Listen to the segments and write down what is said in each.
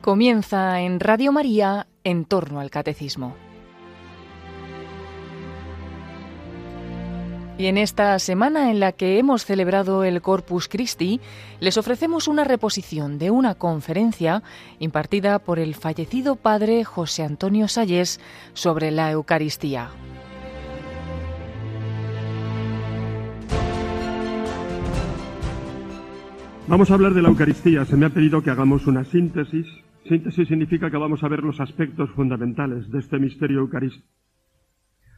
Comienza en Radio María en torno al catecismo. Y en esta semana en la que hemos celebrado el Corpus Christi, les ofrecemos una reposición de una conferencia impartida por el fallecido padre José Antonio Salles sobre la Eucaristía. Vamos a hablar de la Eucaristía. Se me ha pedido que hagamos una síntesis. Síntesis significa que vamos a ver los aspectos fundamentales de este misterio eucarístico.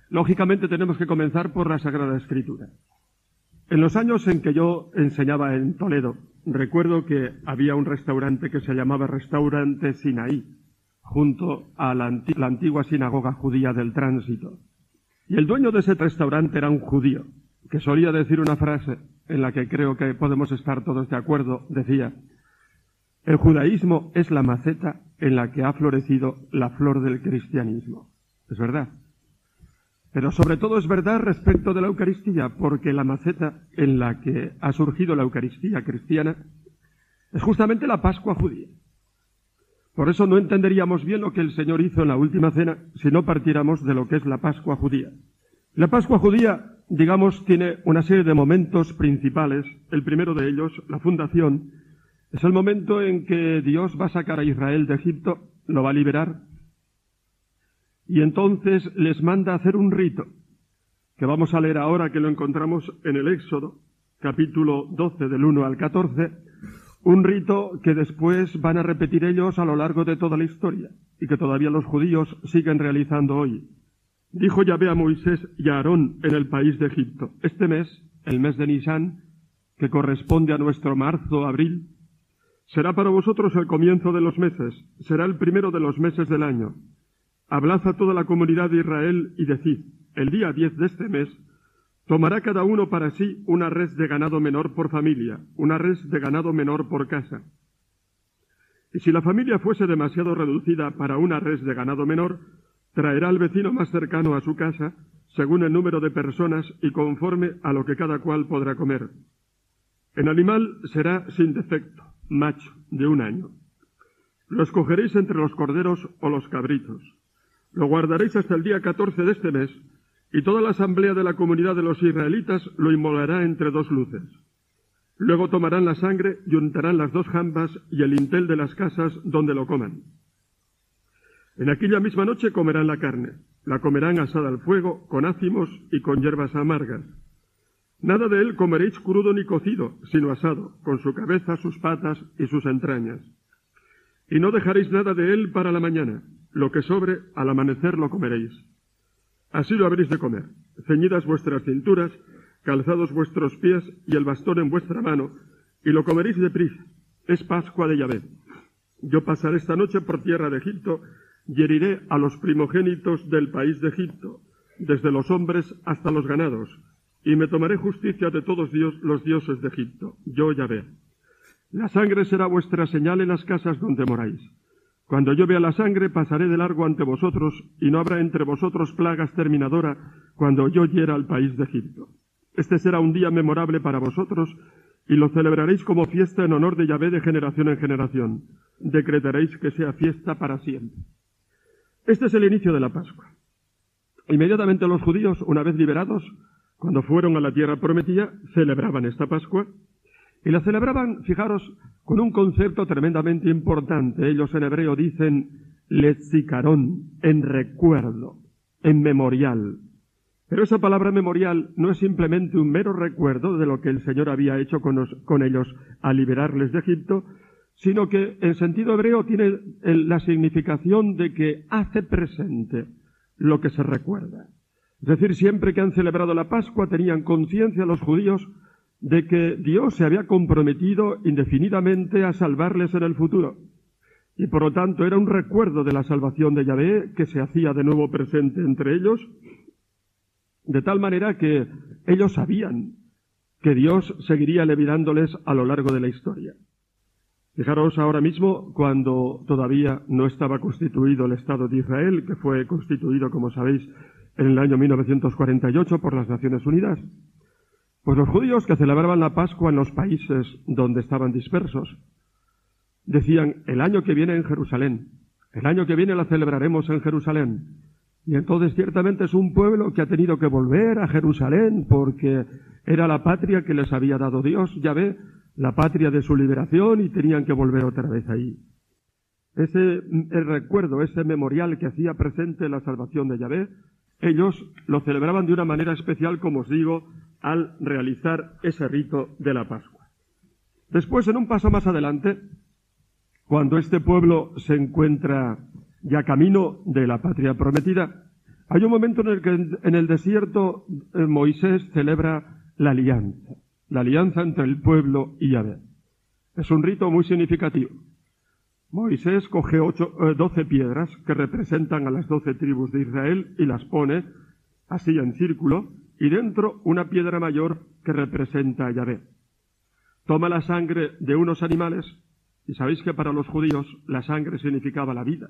Lógicamente tenemos que comenzar por la Sagrada Escritura. En los años en que yo enseñaba en Toledo, recuerdo que había un restaurante que se llamaba Restaurante Sinaí, junto a la, la, antigua sinagoga judía del tránsito. Y el dueño de ese restaurante era un judío, que solía decir una frase en la que creo que podemos estar todos de acuerdo. Decía, el judaísmo es la maceta en la que ha florecido la flor del cristianismo. Es verdad. Pero sobre todo es verdad respecto de la Eucaristía, porque la maceta en la que ha surgido la Eucaristía cristiana es justamente la Pascua judía. Por eso no entenderíamos bien lo que el Señor hizo en la última cena si no partiéramos de lo que es la Pascua judía. La Pascua judía, digamos, tiene una serie de momentos principales. El primero de ellos, la fundación, es el momento en que Dios va a sacar a Israel de Egipto, lo va a liberar y entonces les manda a hacer un rito, que vamos a leer ahora que lo encontramos en el Éxodo, capítulo 12 del 1 al 14, un rito que después van a repetir ellos a lo largo de toda la historia y que todavía los judíos siguen realizando hoy. Dijo Yahvé a Moisés y a Aarón en el país de Egipto, este mes, el mes de Nisán, que corresponde a nuestro marzo, abril, será para vosotros el comienzo de los meses, será el primero de los meses del año Hablad a toda la comunidad de Israel y decid, el día diez de este mes, tomará cada uno para sí una res de ganado menor por familia, una res de ganado menor por casa. Y si la familia fuese demasiado reducida para una res de ganado menor, traerá al vecino más cercano a su casa, según el número de personas y conforme a lo que cada cual podrá comer. El animal será sin defecto, macho, de un año. Lo escogeréis entre los corderos o los cabritos. Lo guardaréis hasta el día 14 de este mes, y toda la asamblea de la comunidad de los israelitas lo inmolará entre dos luces. Luego tomarán la sangre y untarán las dos jambas y el intel de las casas donde lo coman. En aquella misma noche comerán la carne, la comerán asada al fuego, con ácimos y con hierbas amargas. Nada de él comeréis crudo ni cocido, sino asado, con su cabeza, sus patas y sus entrañas. Y no dejaréis nada de él para la mañana, lo que sobre, al amanecer lo comeréis. Así lo habréis de comer, ceñidas vuestras cinturas, calzados vuestros pies y el bastón en vuestra mano, y lo comeréis de prisa. Es Pascua de Yahvé. Yo pasaré esta noche por tierra de Egipto y heriré a los primogénitos del país de Egipto, desde los hombres hasta los ganados, y me tomaré justicia de todos los dioses de Egipto. Yo Yahvé. La sangre será vuestra señal en las casas donde moráis. Cuando yo vea la sangre, pasaré de largo ante vosotros, y no habrá entre vosotros plagas terminadora cuando yo hiera al país de Egipto. Este será un día memorable para vosotros, y lo celebraréis como fiesta en honor de Yahvé de generación en generación. Decretaréis que sea fiesta para siempre. Este es el inicio de la Pascua. Inmediatamente los judíos, una vez liberados, cuando fueron a la tierra prometida, celebraban esta Pascua y la celebraban, fijaros, con un concepto tremendamente importante. Ellos en hebreo dicen lezicarón, en recuerdo, en memorial. Pero esa palabra memorial no es simplemente un mero recuerdo de lo que el Señor había hecho con, con ellos al liberarles de Egipto, sino que en sentido hebreo tiene la significación de que hace presente lo que se recuerda. Es decir, siempre que han celebrado la Pascua tenían conciencia los judíos de que Dios se había comprometido indefinidamente a salvarles en el futuro. Y por lo tanto era un recuerdo de la salvación de Yahvé que se hacía de nuevo presente entre ellos, de tal manera que ellos sabían que Dios seguiría liberándoles a lo largo de la historia. Fijaros ahora mismo cuando todavía no estaba constituido el Estado de Israel, que fue constituido, como sabéis, en el año 1948 por las Naciones Unidas. Pues los judíos que celebraban la Pascua en los países donde estaban dispersos, decían, el año que viene en Jerusalén, el año que viene la celebraremos en Jerusalén. Y entonces ciertamente es un pueblo que ha tenido que volver a Jerusalén porque era la patria que les había dado Dios, ya ve, la patria de su liberación y tenían que volver otra vez ahí. Ese el recuerdo, ese memorial que hacía presente la salvación de Yahvé, ellos lo celebraban de una manera especial, como os digo, al realizar ese rito de la Pascua. Después, en un paso más adelante, cuando este pueblo se encuentra ya camino de la patria prometida, hay un momento en el que en el desierto eh, Moisés celebra la alianza, la alianza entre el pueblo y Yahvé. Es un rito muy significativo. Moisés coge eh, doce piedras que representan a las doce tribus de Israel y las pone así en círculo y dentro una piedra mayor que representa a Yahvé. Toma la sangre de unos animales y sabéis que para los judíos la sangre significaba la vida.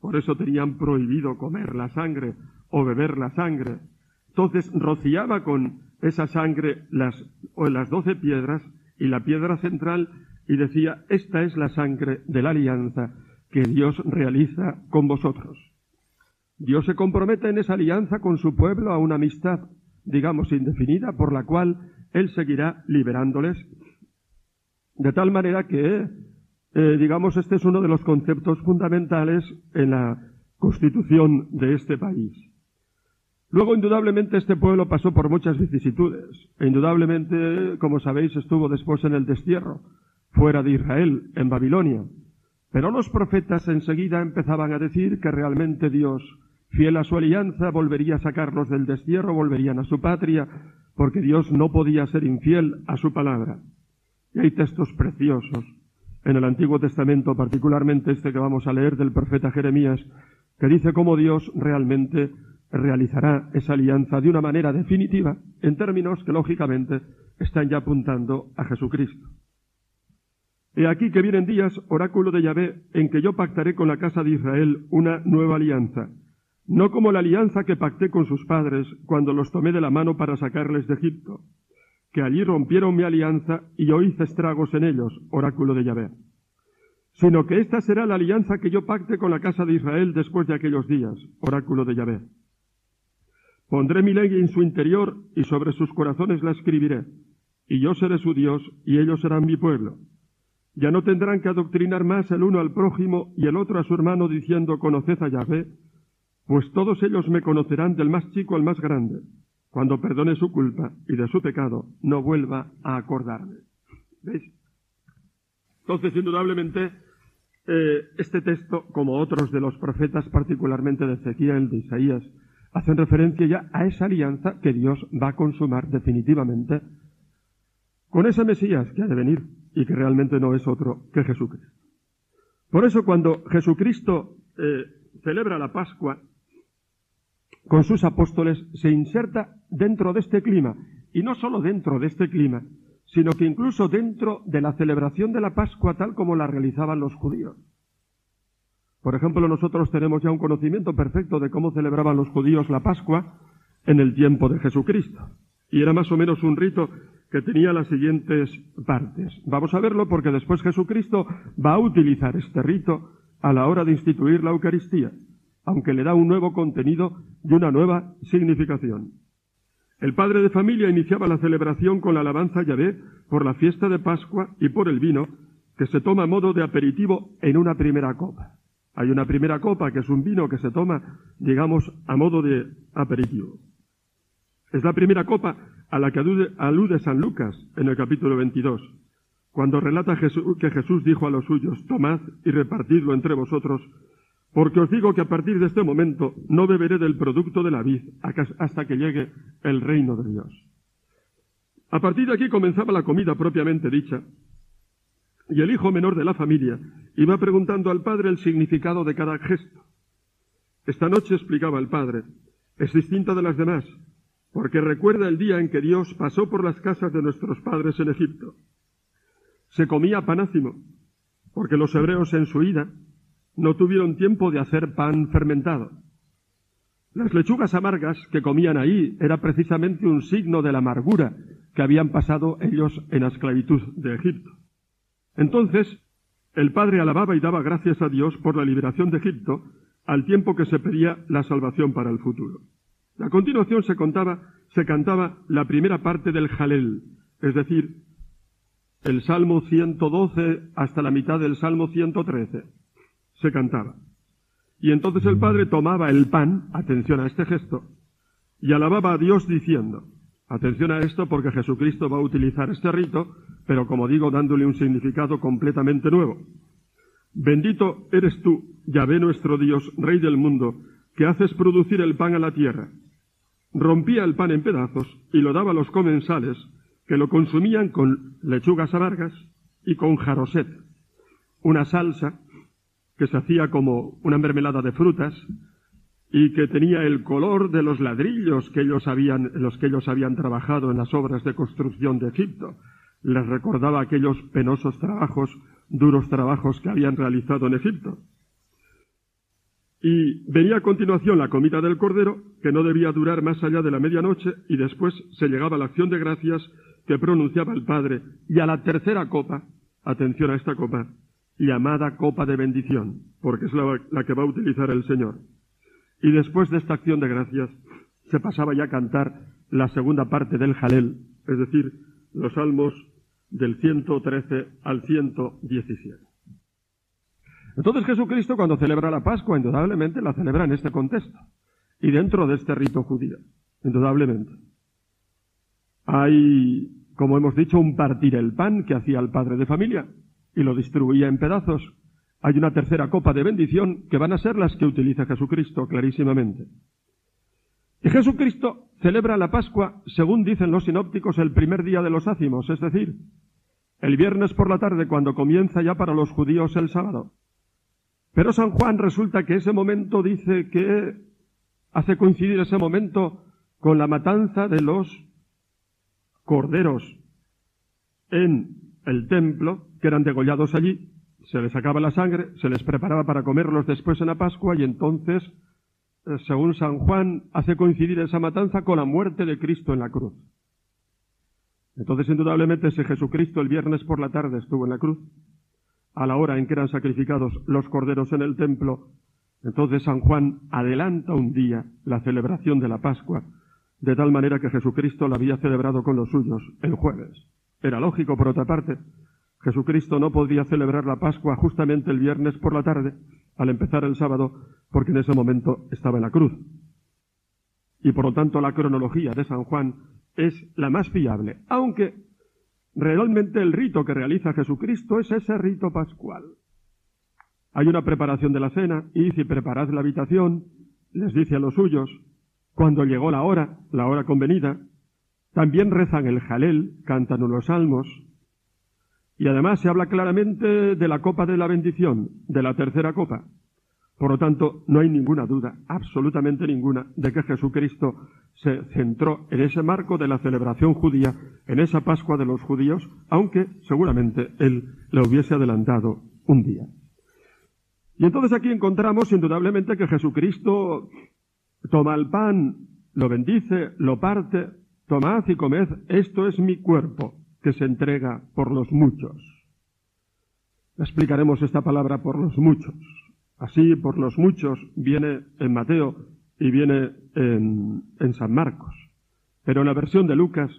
Por eso tenían prohibido comer la sangre o beber la sangre. Entonces rociaba con esa sangre las, o las doce piedras y la piedra central y decía, esta es la sangre de la alianza que Dios realiza con vosotros. Dios se compromete en esa alianza con su pueblo a una amistad, digamos, indefinida, por la cual Él seguirá liberándoles, de tal manera que, eh, digamos, este es uno de los conceptos fundamentales en la constitución de este país. Luego, indudablemente, este pueblo pasó por muchas vicisitudes. E indudablemente, como sabéis, estuvo después en el destierro fuera de Israel, en Babilonia. Pero los profetas enseguida empezaban a decir que realmente Dios, fiel a su alianza, volvería a sacarlos del destierro, volverían a su patria, porque Dios no podía ser infiel a su palabra. Y hay textos preciosos en el Antiguo Testamento, particularmente este que vamos a leer del profeta Jeremías, que dice cómo Dios realmente realizará esa alianza de una manera definitiva, en términos que lógicamente están ya apuntando a Jesucristo. He aquí que vienen días, oráculo de Yahvé, en que yo pactaré con la casa de Israel una nueva alianza, no como la alianza que pacté con sus padres cuando los tomé de la mano para sacarles de Egipto, que allí rompieron mi alianza y yo hice estragos en ellos, oráculo de Yahvé, sino que esta será la alianza que yo pacte con la casa de Israel después de aquellos días, oráculo de Yahvé. Pondré mi ley en su interior y sobre sus corazones la escribiré, y yo seré su Dios y ellos serán mi pueblo ya no tendrán que adoctrinar más el uno al prójimo y el otro a su hermano diciendo conoced a Yahvé, pues todos ellos me conocerán del más chico al más grande, cuando perdone su culpa y de su pecado no vuelva a acordarme. ¿Veis? Entonces, indudablemente, eh, este texto, como otros de los profetas, particularmente de Ezequiel, de Isaías, hacen referencia ya a esa alianza que Dios va a consumar definitivamente con ese Mesías que ha de venir y que realmente no es otro que Jesucristo. Por eso cuando Jesucristo eh, celebra la Pascua con sus apóstoles, se inserta dentro de este clima, y no solo dentro de este clima, sino que incluso dentro de la celebración de la Pascua tal como la realizaban los judíos. Por ejemplo, nosotros tenemos ya un conocimiento perfecto de cómo celebraban los judíos la Pascua en el tiempo de Jesucristo. Y era más o menos un rito que tenía las siguientes partes. Vamos a verlo porque después Jesucristo va a utilizar este rito a la hora de instituir la Eucaristía, aunque le da un nuevo contenido y una nueva significación. El padre de familia iniciaba la celebración con la alabanza a Yahvé por la fiesta de Pascua y por el vino, que se toma a modo de aperitivo en una primera copa. Hay una primera copa que es un vino que se toma, digamos, a modo de aperitivo. Es la primera copa a la que alude, San Lucas en el capítulo 22, cuando relata que Jesús dijo a los suyos, tomad y repartidlo entre vosotros, porque os digo que a partir de este momento no beberé del producto de la vid hasta que llegue el reino de Dios. A partir de aquí comenzaba la comida propiamente dicha, y el hijo menor de la familia iba preguntando al padre el significado de cada gesto. Esta noche explicaba el padre, es distinta de las demás, porque recuerda el día en que Dios pasó por las casas de nuestros padres en Egipto. Se comía panácimo, porque los hebreos en su ida no tuvieron tiempo de hacer pan fermentado. Las lechugas amargas que comían ahí era precisamente un signo de la amargura que habían pasado ellos en la esclavitud de Egipto. Entonces, el padre alababa y daba gracias a Dios por la liberación de Egipto al tiempo que se pedía la salvación para el futuro. A continuación se contaba, se cantaba la primera parte del Jalel, es decir, el Salmo 112 hasta la mitad del Salmo 113. Se cantaba. Y entonces el Padre tomaba el pan, atención a este gesto, y alababa a Dios diciendo, atención a esto porque Jesucristo va a utilizar este rito, pero como digo, dándole un significado completamente nuevo. Bendito eres tú, Yahvé nuestro Dios, Rey del mundo, que haces producir el pan a la tierra. Rompía el pan en pedazos y lo daba a los comensales, que lo consumían con lechugas amargas y con jaroset, una salsa que se hacía como una mermelada de frutas y que tenía el color de los ladrillos que ellos habían, los que ellos habían trabajado en las obras de construcción de Egipto. Les recordaba aquellos penosos trabajos, duros trabajos que habían realizado en Egipto. Y venía a continuación la comida del cordero, que no debía durar más allá de la medianoche, y después se llegaba a la acción de gracias que pronunciaba el Padre, y a la tercera copa, atención a esta copa, llamada copa de bendición, porque es la, que va a utilizar el Señor. Y después de esta acción de gracias, se pasaba ya a cantar la segunda parte del Jalel, es decir, los salmos del 113 al 117. Entonces Jesucristo cuando celebra la Pascua, indudablemente la celebra en este contexto y dentro de este rito judío, indudablemente. Hay, como hemos dicho, un partir el pan que hacía el padre de familia, y lo distribuía en pedazos. Hay una tercera copa de bendición que van a ser las que utiliza Jesucristo clarísimamente. Y Jesucristo celebra la Pascua, según dicen los sinópticos, el primer día de los ácimos, es decir, el viernes por la tarde cuando comienza ya para los judíos el sábado. Pero San Juan resulta que ese momento dice que hace coincidir ese momento con la matanza de los corderos en el templo, que eran degollados allí, se les sacaba la sangre, se les preparaba para comerlos después en la Pascua y entonces, eh, según San Juan, hace coincidir esa matanza con la muerte de Cristo en la cruz. Entonces, indudablemente, si Jesucristo el viernes por la tarde estuvo en la cruz, a la hora en que eran sacrificados los corderos en el templo, entonces San Juan adelanta un día la celebración de la Pascua, de tal manera que Jesucristo la había celebrado con los suyos el jueves. Era lógico, por otra parte, Jesucristo no podría celebrar la Pascua justamente el viernes por la tarde, al empezar el sábado, porque en ese momento estaba en la cruz. Y por lo tanto la cronología de San Juan es la más fiable, aunque realmente el rito que realiza Jesucristo es ese rito pascual. Hay una preparación de la cena, y si preparad la habitación, les dice a los suyos, cuando llegó la hora, la hora convenida, también rezan el jalel, cantan unos salmos, y además se habla claramente de la copa de la bendición, de la tercera copa. Por lo tanto, no hay ninguna duda, absolutamente ninguna, de que Jesucristo se centró en ese marco de la celebración judía, en esa Pascua de los judíos, aunque seguramente él le hubiese adelantado un día. Y entonces aquí encontramos indudablemente que Jesucristo toma el pan, lo bendice, lo parte, Tomad y comed, esto es mi cuerpo, que se entrega por los muchos. Explicaremos esta palabra por los muchos. Así, por los muchos viene en Mateo y viene en, San Marcos. Pero en la versión de Lucas,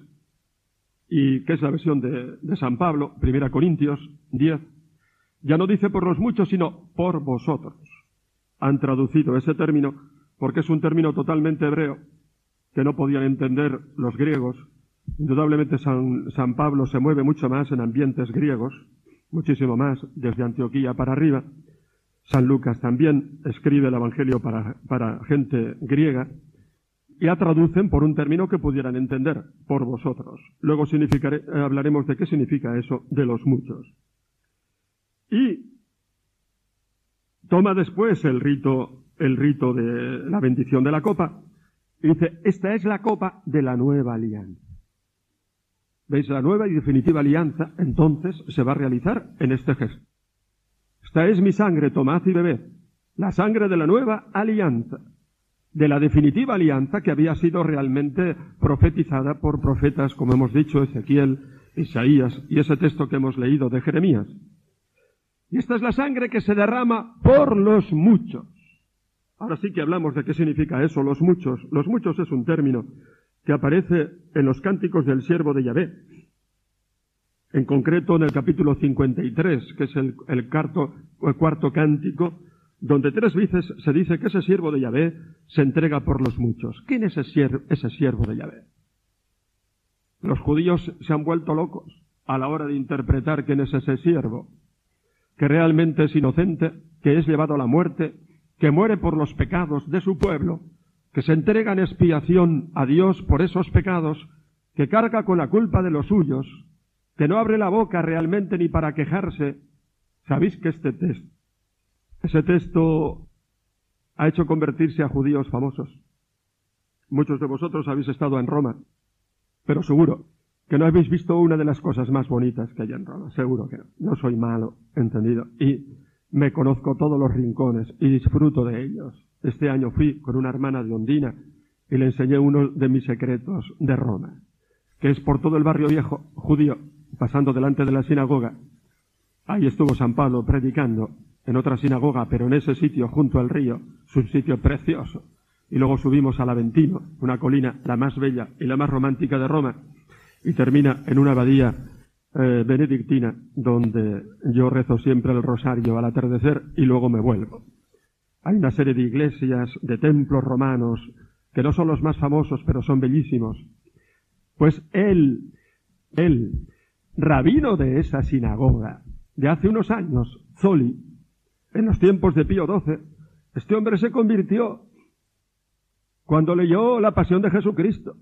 y que es la versión de, San Pablo, 1 Corintios 10, ya no dice por los muchos, sino por vosotros. Han traducido ese término porque es un término totalmente hebreo que no podían entender los griegos. Indudablemente San Pablo se mueve mucho más en ambientes griegos, muchísimo más desde Antioquía para arriba. San Lucas también escribe el Evangelio para, para gente griega y la traducen por un término que pudieran entender, por vosotros. Luego hablaremos de qué significa eso de los muchos. Y toma después el rito, el rito de la bendición de la copa y dice, esta es la copa de la nueva alianza. ¿Veis? La nueva y definitiva alianza entonces se va a realizar en este gesto. Esta es mi sangre, tomad y bebed. La sangre de la nueva alianza. De la definitiva alianza que había sido realmente profetizada por profetas, como hemos dicho, Ezequiel, Isaías y ese texto que hemos leído de Jeremías. Y esta es la sangre que se derrama por los muchos. Ahora sí que hablamos de qué significa eso, los muchos. Los muchos es un término que aparece en los cánticos del siervo de Yahvé. En concreto en el capítulo 53, que es el, cuarto cántico, donde tres veces se dice que ese siervo de Yahvé se entrega por los muchos. ¿Quién es ese siervo, ese siervo de Yahvé? Los judíos se han vuelto locos a la hora de interpretar quién es ese siervo, que realmente es inocente, que es llevado a la muerte, que muere por los pecados de su pueblo, que se entrega en expiación a Dios por esos pecados, que carga con la culpa de los suyos, que no abre la boca realmente ni para quejarse. ¿Sabéis que este texto, ese texto ha hecho convertirse a judíos famosos? Muchos de vosotros habéis estado en Roma, pero seguro que no habéis visto una de las cosas más bonitas que hay en Roma, seguro que no. No soy malo, entendido. Y me conozco todos los rincones y disfruto de ellos. Este año fui con una hermana de Ondina y le enseñé uno de mis secretos de Roma, que es por todo el barrio viejo judío, pasando delante de la sinagoga. Ahí estuvo San Pablo predicando en otra sinagoga, pero en ese sitio junto al río, su sitio precioso. Y luego subimos al Aventino, una colina la más bella y la más romántica de Roma, y termina en una abadía eh, benedictina donde yo rezo siempre el rosario al atardecer y luego me vuelvo. Hay una serie de iglesias, de templos romanos, que no son los más famosos, pero son bellísimos. Pues él, él, rabino de esa sinagoga, de hace unos años, Zoli, en los tiempos de Pío XII, este hombre se convirtió cuando leyó la pasión de Jesucristo.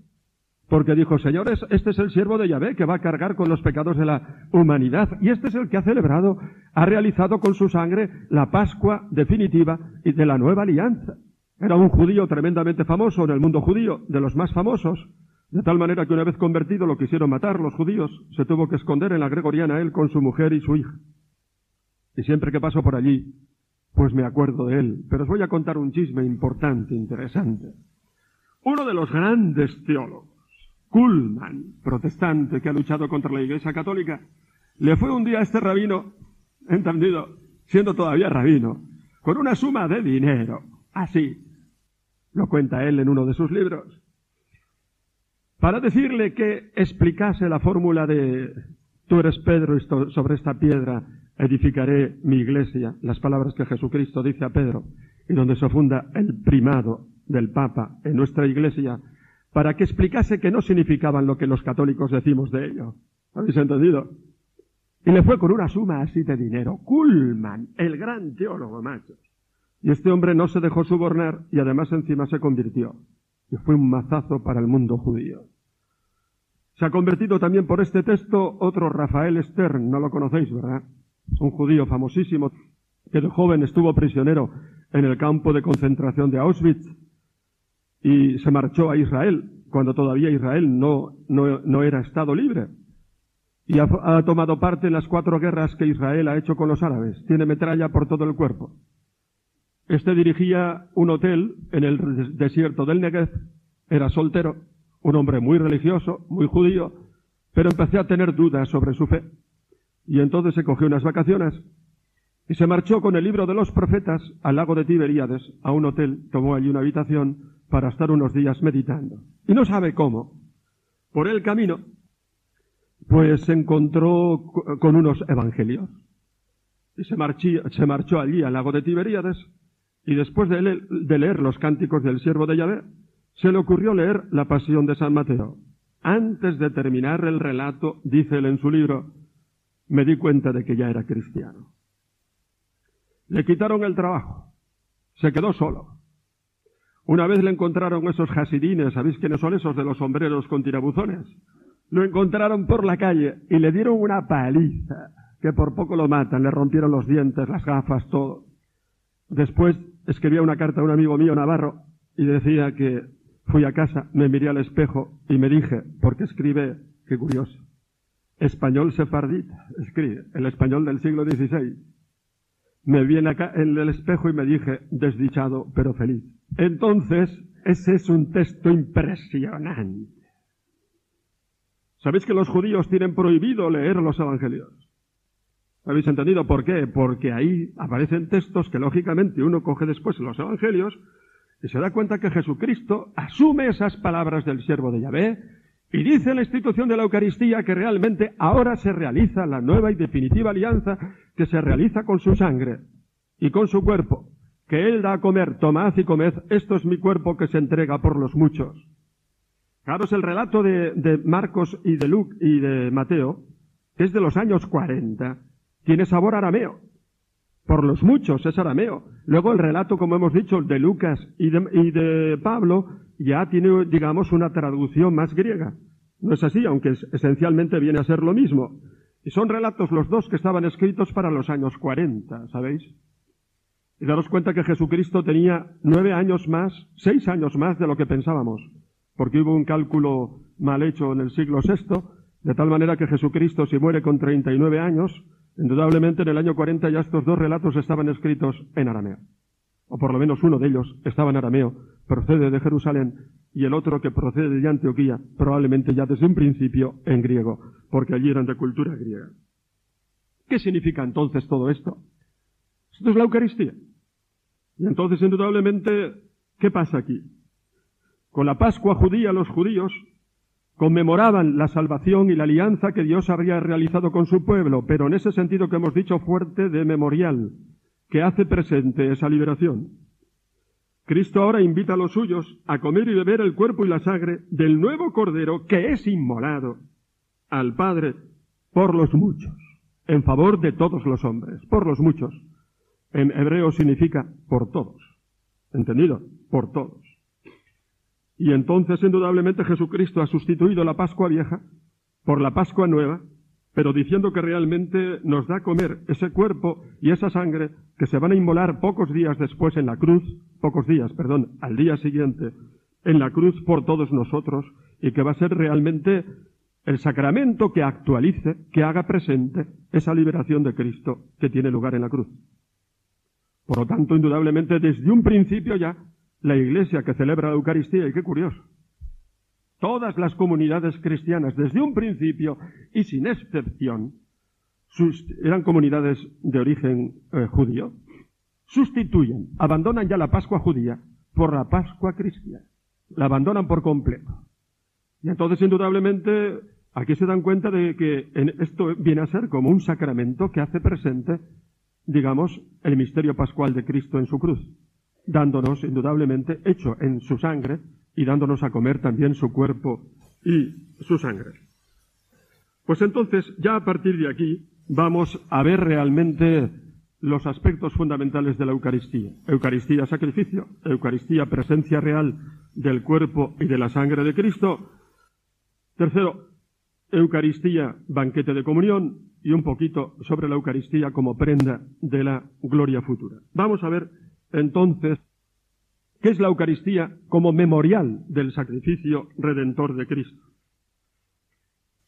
Porque dijo, señores, este es el siervo de Yahvé que va a cargar con los pecados de la humanidad. Y este es el que ha celebrado, ha realizado con su sangre la Pascua definitiva y de la nueva alianza. Era un judío tremendamente famoso en el mundo judío, de los más famosos. De tal manera que una vez convertido lo quisieron matar los judíos. Se tuvo que esconder en la gregoriana él con su mujer y su hija. Y siempre que paso por allí, pues me acuerdo de él. Pero os voy a contar un chisme importante, interesante. Uno de los grandes teólogos Kuhlman, protestante que ha luchado contra la Iglesia Católica, le fue un día a este rabino, entendido, siendo todavía rabino, con una suma de dinero, así, lo cuenta él en uno de sus libros, para decirle que explicase la fórmula de tú eres Pedro y sobre esta piedra edificaré mi iglesia, las palabras que Jesucristo dice a Pedro, y donde se funda el primado del Papa en nuestra iglesia, para que explicase que no significaban lo que los católicos decimos de ello. ¿Habéis entendido? Y le fue con una suma así de dinero. Kuhlman, el gran teólogo, macho. Y este hombre no se dejó subornar y además encima se convirtió. Y fue un mazazo para el mundo judío. Se ha convertido también por este texto otro Rafael Stern, no lo conocéis, ¿verdad? Un judío famosísimo que de joven estuvo prisionero en el campo de concentración de Auschwitz y se marchó a Israel, cuando todavía Israel no, no, no era Estado libre. Y ha, ha, tomado parte en las cuatro guerras que Israel ha hecho con los árabes. Tiene metralla por todo el cuerpo. Este dirigía un hotel en el desierto del Negev. Era soltero, un hombre muy religioso, muy judío, pero empecé a tener dudas sobre su fe. Y entonces se cogió unas vacaciones y se marchó con el libro de los profetas al lago de Tiberíades, a un hotel, tomó allí una habitación para estar unos días meditando. Y no sabe cómo. Por el camino, pues se encontró con unos evangelios. Y se, se marchó allí al lago de Tiberíades y después de leer, los cánticos del siervo de Yahvé, se le ocurrió leer la pasión de San Mateo. Antes de terminar el relato, dice él en su libro, me di cuenta de que ya era cristiano. Le quitaron el trabajo. Se quedó solo. Una vez le encontraron esos jasidines, ¿sabéis quiénes son esos de los sombreros con tirabuzones? Lo encontraron por la calle y le dieron una paliza, que por poco lo matan, le rompieron los dientes, las gafas, todo. Después escribía una carta a un amigo mío, Navarro, y decía que fui a casa, me miré al espejo y me dije, porque escribe, qué curioso, español sefardita, escribe, el español del siglo XVI. Me vi en, en el espejo y me dije, desdichado pero feliz. Entonces, ese es un texto impresionante. ¿Sabéis que los judíos tienen prohibido leer los evangelios? ¿Habéis entendido por qué? Porque ahí aparecen textos que lógicamente uno coge después en los evangelios y se da cuenta que Jesucristo asume esas palabras del siervo de Yahvé y dice en la institución de la Eucaristía que realmente ahora se realiza la nueva y definitiva alianza que se realiza con su sangre y con su cuerpo, que Él da a comer, tomad y comed, esto es mi cuerpo que se entrega por los muchos. Claro, es el relato de, de Marcos y de Luke y de Mateo, que es de los años 40, tiene sabor arameo. Por los muchos es arameo. Luego el relato, como hemos dicho, de Lucas y de, Pablo, ya tiene, digamos, una traducción más griega. No es así, aunque esencialmente viene a ser lo mismo. Y son relatos los dos que estaban escritos para los años 40, ¿sabéis? Y daros cuenta que Jesucristo tenía nueve años más, seis años más de lo que pensábamos, porque hubo un cálculo mal hecho en el siglo VI, de tal manera que Jesucristo, si muere con 39 años, indudablemente en el año 40 ya estos dos relatos estaban escritos en arameo. O por lo menos uno de ellos estaba en arameo, procede de Jerusalén, y el otro que procede de Antioquía, probablemente ya desde un principio en griego, porque allí eran de cultura griega. ¿Qué significa entonces todo esto? Esto es la Eucaristía. Y entonces, indudablemente, ¿qué pasa aquí? Con la Pascua judía los judíos conmemoraban la salvación y la alianza que Dios había realizado con su pueblo, pero en ese sentido que hemos dicho fuerte de memorial, que hace presente esa liberación. Cristo ahora invita a los suyos a comer y beber el cuerpo y la sangre del nuevo Cordero que es inmolado al Padre por los muchos, en favor de todos los hombres, por los muchos. En hebreo significa por todos. ¿Entendido? Por todos. Y entonces, indudablemente, Jesucristo ha sustituido la Pascua vieja por la Pascua nueva, pero diciendo que realmente nos da a comer ese cuerpo y esa sangre que se van a inmolar pocos días después en la cruz, pocos días, perdón, al día siguiente, en la cruz por todos nosotros, y que va a ser realmente el sacramento que actualice, que haga presente esa liberación de Cristo que tiene lugar en la cruz. Por lo tanto, indudablemente, desde un principio ya, la iglesia que celebra la Eucaristía, y qué curioso, todas las comunidades cristianas, desde un principio y sin excepción, eran comunidades de origen eh, judío, sustituyen, abandonan ya la Pascua judía por la Pascua cristiana. La abandonan por completo. Y entonces, indudablemente, aquí se dan cuenta de que esto viene a ser como un sacramento que hace presente digamos, el misterio pascual de Cristo en su cruz, dándonos, indudablemente, hecho en su sangre y dándonos a comer también su cuerpo y su sangre. Pues entonces, ya a partir de aquí, vamos a ver realmente los aspectos fundamentales de la Eucaristía. Eucaristía sacrificio, Eucaristía presencia real del cuerpo y de la sangre de Cristo. Tercero, Eucaristía banquete de comunión, y un poquito sobre la Eucaristía como prenda de la gloria futura. Vamos a ver entonces qué es la Eucaristía como memorial del sacrificio redentor de Cristo.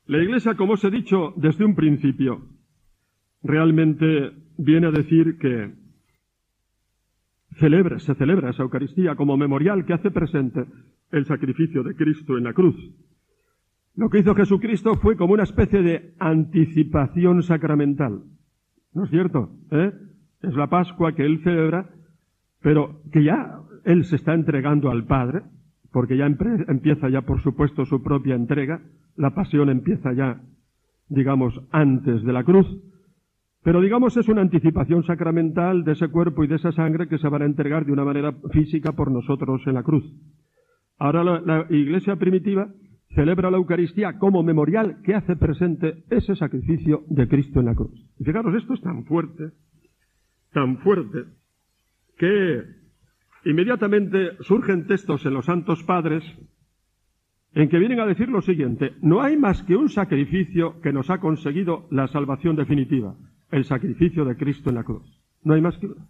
La Iglesia, como os he dicho desde un principio, realmente viene a decir que celebra, se celebra esa Eucaristía como memorial que hace presente el sacrificio de Cristo en la cruz. Lo que hizo Jesucristo fue como una especie de anticipación sacramental. ¿No es cierto? ¿Eh? Es la Pascua que Él celebra, pero que ya Él se está entregando al Padre, porque ya empieza ya, por supuesto, su propia entrega. La pasión empieza ya, digamos, antes de la cruz. Pero digamos es una anticipación sacramental de ese cuerpo y de esa sangre que se van a entregar de una manera física por nosotros en la cruz. Ahora la, la iglesia primitiva celebra la Eucaristía como memorial que hace presente ese sacrificio de Cristo en la cruz. Y fijaros, esto es tan fuerte, tan fuerte, que inmediatamente surgen textos en los santos padres en que vienen a decir lo siguiente, no hay más que un sacrificio que nos ha conseguido la salvación definitiva, el sacrificio de Cristo en la cruz. No hay más que uno.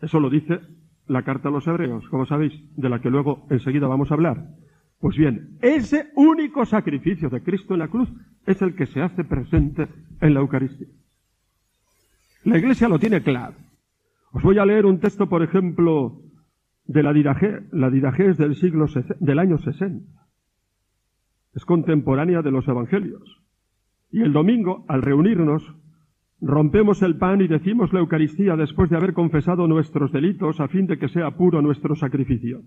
Eso lo dice la carta a los hebreos, como sabéis, de la que luego enseguida vamos a hablar. Pues bien, ese único sacrificio de Cristo en la cruz es el que se hace presente en la Eucaristía. La Iglesia lo tiene claro. Os voy a leer un texto, por ejemplo, de la Didagé. La Didagé es del siglo del año 60. Es contemporánea de los Evangelios. Y el domingo, al reunirnos, Rompemos el pan y decimos la Eucaristía después de haber confesado nuestros delitos a fin de que sea puro nuestro sacrificio.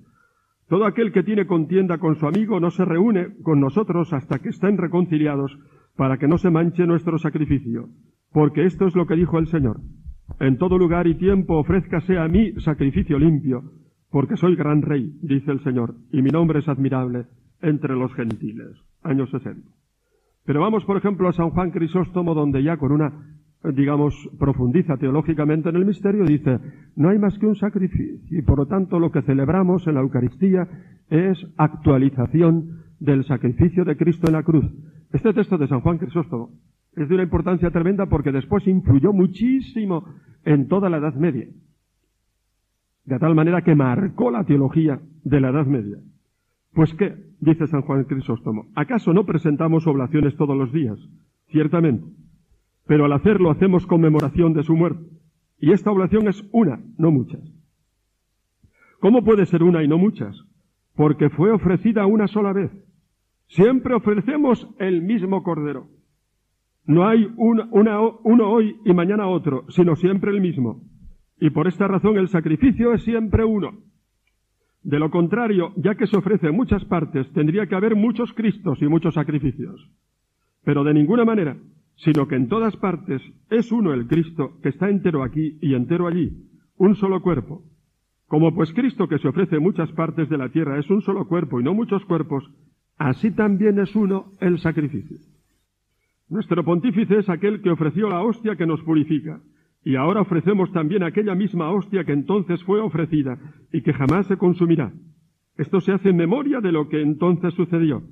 Todo aquel que tiene contienda con su amigo no se reúne con nosotros hasta que estén reconciliados para que no se manche nuestro sacrificio. Porque esto es lo que dijo el Señor. En todo lugar y tiempo ofrézcase a mí sacrificio limpio, porque soy gran rey, dice el Señor, y mi nombre es admirable entre los gentiles. Años 60. Pero vamos, por ejemplo, a San Juan Crisóstomo, donde ya con una, digamos, profundiza teológicamente en el misterio, dice, no hay más que un sacrificio, y por lo tanto lo que celebramos en la Eucaristía es actualización del sacrificio de Cristo en la cruz. Este texto de San Juan Crisóstomo es de una importancia tremenda porque después influyó muchísimo en toda la Edad Media. De tal manera que marcó la teología de la Edad Media. Pues qué, dice San Juan Crisóstomo, ¿acaso no presentamos oblaciones todos los días? Ciertamente. Pero al hacerlo hacemos conmemoración de su muerte. Y esta oblación es una, no muchas. ¿Cómo puede ser una y no muchas? Porque fue ofrecida una sola vez. Siempre ofrecemos el mismo cordero. No hay uno hoy y mañana otro, sino siempre el mismo. Y por esta razón el sacrificio es siempre uno. De lo contrario, ya que se ofrece en muchas partes, tendría que haber muchos Cristos y muchos sacrificios. Pero de ninguna manera, sino que en todas partes es uno el Cristo que está entero aquí y entero allí, un solo cuerpo. Como pues Cristo que se ofrece en muchas partes de la tierra es un solo cuerpo y no muchos cuerpos, así también es uno el sacrificio. Nuestro pontífice es aquel que ofreció la hostia que nos purifica, y ahora ofrecemos también aquella misma hostia que entonces fue ofrecida y que jamás se consumirá. Esto se hace en memoria de lo que entonces sucedió.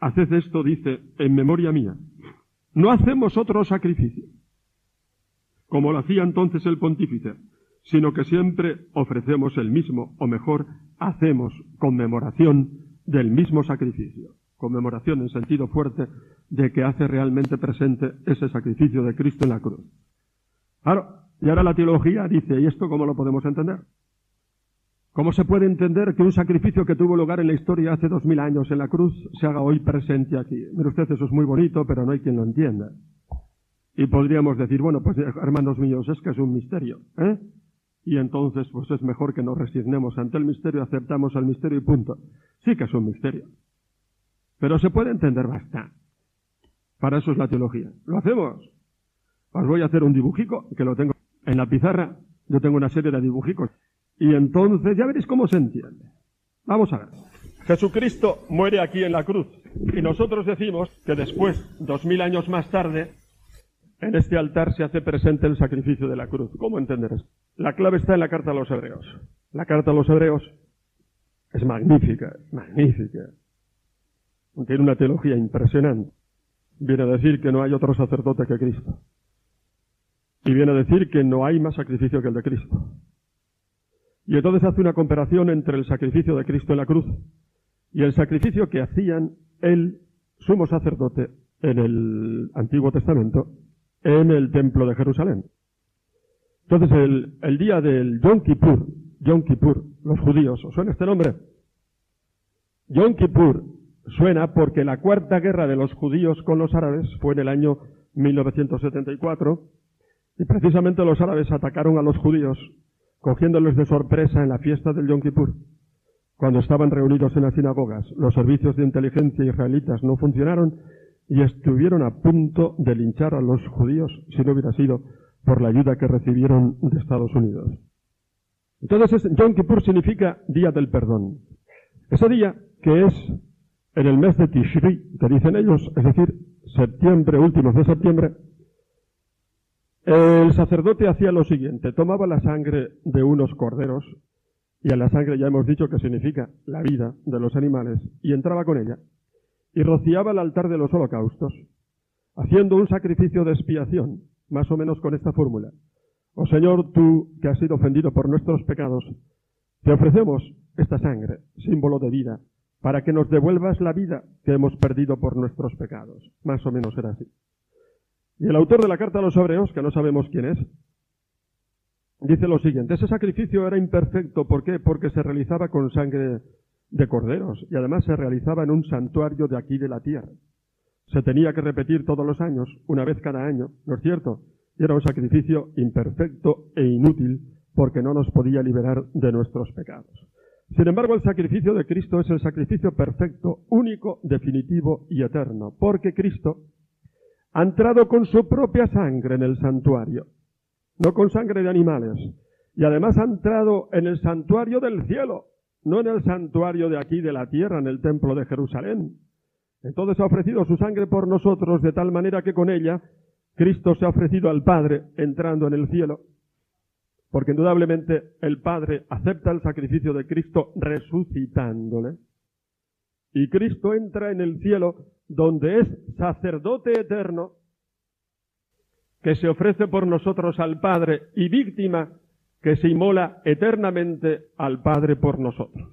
Haced esto, dice, en memoria mía. No hacemos otro sacrificio, como lo hacía entonces el pontífice, sino que siempre ofrecemos el mismo, o mejor, hacemos conmemoración del mismo sacrificio conmemoración en sentido fuerte de que hace realmente presente ese sacrificio de Cristo en la cruz. Claro, y ahora la teología dice, ¿y esto cómo lo podemos entender? ¿Cómo se puede entender que un sacrificio que tuvo lugar en la historia hace dos mil años en la cruz se haga hoy presente aquí? Mire usted, eso es muy bonito, pero no hay quien lo entienda. Y podríamos decir, bueno, pues hermanos míos, es que es un misterio, ¿eh? Y entonces, pues es mejor que nos resignemos ante el misterio, aceptamos el misterio y punto. Sí que es un misterio. Pero se puede entender bastante. Para eso es la teología. ¿Lo hacemos? Os voy a hacer un dibujico, que lo tengo en la pizarra. Yo tengo una serie de dibujicos. Y entonces ya veréis cómo se entiende. Vamos a ver. Jesucristo muere aquí en la cruz. Y nosotros decimos que después, dos mil años más tarde, en este altar se hace presente el sacrificio de la cruz. ¿Cómo entender esto? La clave está en la carta a los hebreos. La carta a los hebreos es magnífica, magnífica tiene una teología impresionante. Viene a decir que no hay otro sacerdote que Cristo. Y viene a decir que no hay más sacrificio que el de Cristo. Y entonces hace una comparación entre el sacrificio de Cristo en la cruz y el sacrificio que hacían el sumo sacerdote en el Antiguo Testamento en el templo de Jerusalén. Entonces el, el día del Yom Kippur, Yom Kippur, los judíos, ¿os suena este nombre? Yom Kippur Suena porque la cuarta guerra de los judíos con los árabes fue en el año 1974 y precisamente los árabes atacaron a los judíos cogiéndoles de sorpresa en la fiesta del Yom Kippur. Cuando estaban reunidos en las sinagogas, los servicios de inteligencia israelitas no funcionaron y estuvieron a punto de linchar a los judíos si no hubiera sido por la ayuda que recibieron de Estados Unidos. Entonces, Yom Kippur significa Día del Perdón. Ese día que es en el mes de Tishri, que dicen ellos, es decir, septiembre, últimos de septiembre, el sacerdote hacía lo siguiente, tomaba la sangre de unos corderos, y a la sangre ya hemos dicho que significa la vida de los animales, y entraba con ella, y rociaba el altar de los holocaustos, haciendo un sacrificio de expiación, más o menos con esta fórmula. Oh Señor, tú que has sido ofendido por nuestros pecados, te ofrecemos esta sangre, símbolo de vida, para que nos devuelvas la vida que hemos perdido por nuestros pecados. Más o menos era así. Y el autor de la carta a los hebreos, que no sabemos quién es, dice lo siguiente, ese sacrificio era imperfecto, ¿por qué? Porque se realizaba con sangre de corderos y además se realizaba en un santuario de aquí de la tierra. Se tenía que repetir todos los años, una vez cada año, ¿no es cierto? Y era un sacrificio imperfecto e inútil porque no nos podía liberar de nuestros pecados. Sin embargo, el sacrificio de Cristo es el sacrificio perfecto, único, definitivo y eterno, porque Cristo ha entrado con su propia sangre en el santuario, no con sangre de animales, y además ha entrado en el santuario del cielo, no en el santuario de aquí de la tierra, en el templo de Jerusalén. Entonces ha ofrecido su sangre por nosotros de tal manera que con ella Cristo se ha ofrecido al Padre entrando en el cielo porque indudablemente el Padre acepta el sacrificio de Cristo resucitándole. Y Cristo entra en el cielo donde es sacerdote eterno que se ofrece por nosotros al Padre y víctima que se inmola eternamente al Padre por nosotros.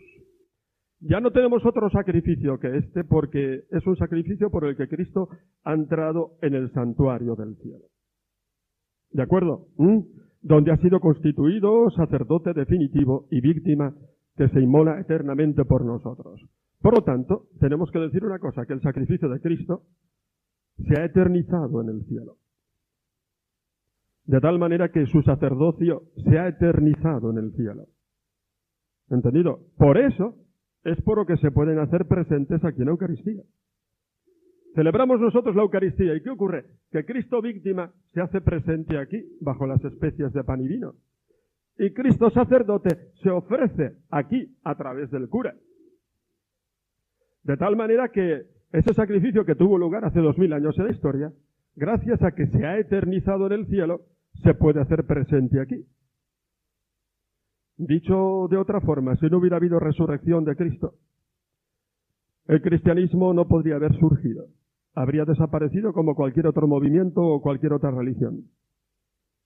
Ya no tenemos otro sacrificio que este porque es un sacrificio por el que Cristo ha entrado en el santuario del cielo. ¿De acuerdo? ¿Mm? Donde ha sido constituido sacerdote definitivo y víctima que se inmola eternamente por nosotros. Por lo tanto, tenemos que decir una cosa, que el sacrificio de Cristo se ha eternizado en el cielo. De tal manera que su sacerdocio se ha eternizado en el cielo. ¿Entendido? Por eso es por lo que se pueden hacer presentes aquí en Eucaristía. Celebramos nosotros la Eucaristía. ¿Y qué ocurre? Que Cristo víctima se hace presente aquí, bajo las especias de pan y vino. Y Cristo sacerdote se ofrece aquí, a través del cura. De tal manera que ese sacrificio que tuvo lugar hace dos mil años en la historia, gracias a que se ha eternizado en el cielo, se puede hacer presente aquí. Dicho de otra forma, si no hubiera habido resurrección de Cristo, el cristianismo no podría haber surgido habría desaparecido como cualquier otro movimiento o cualquier otra religión.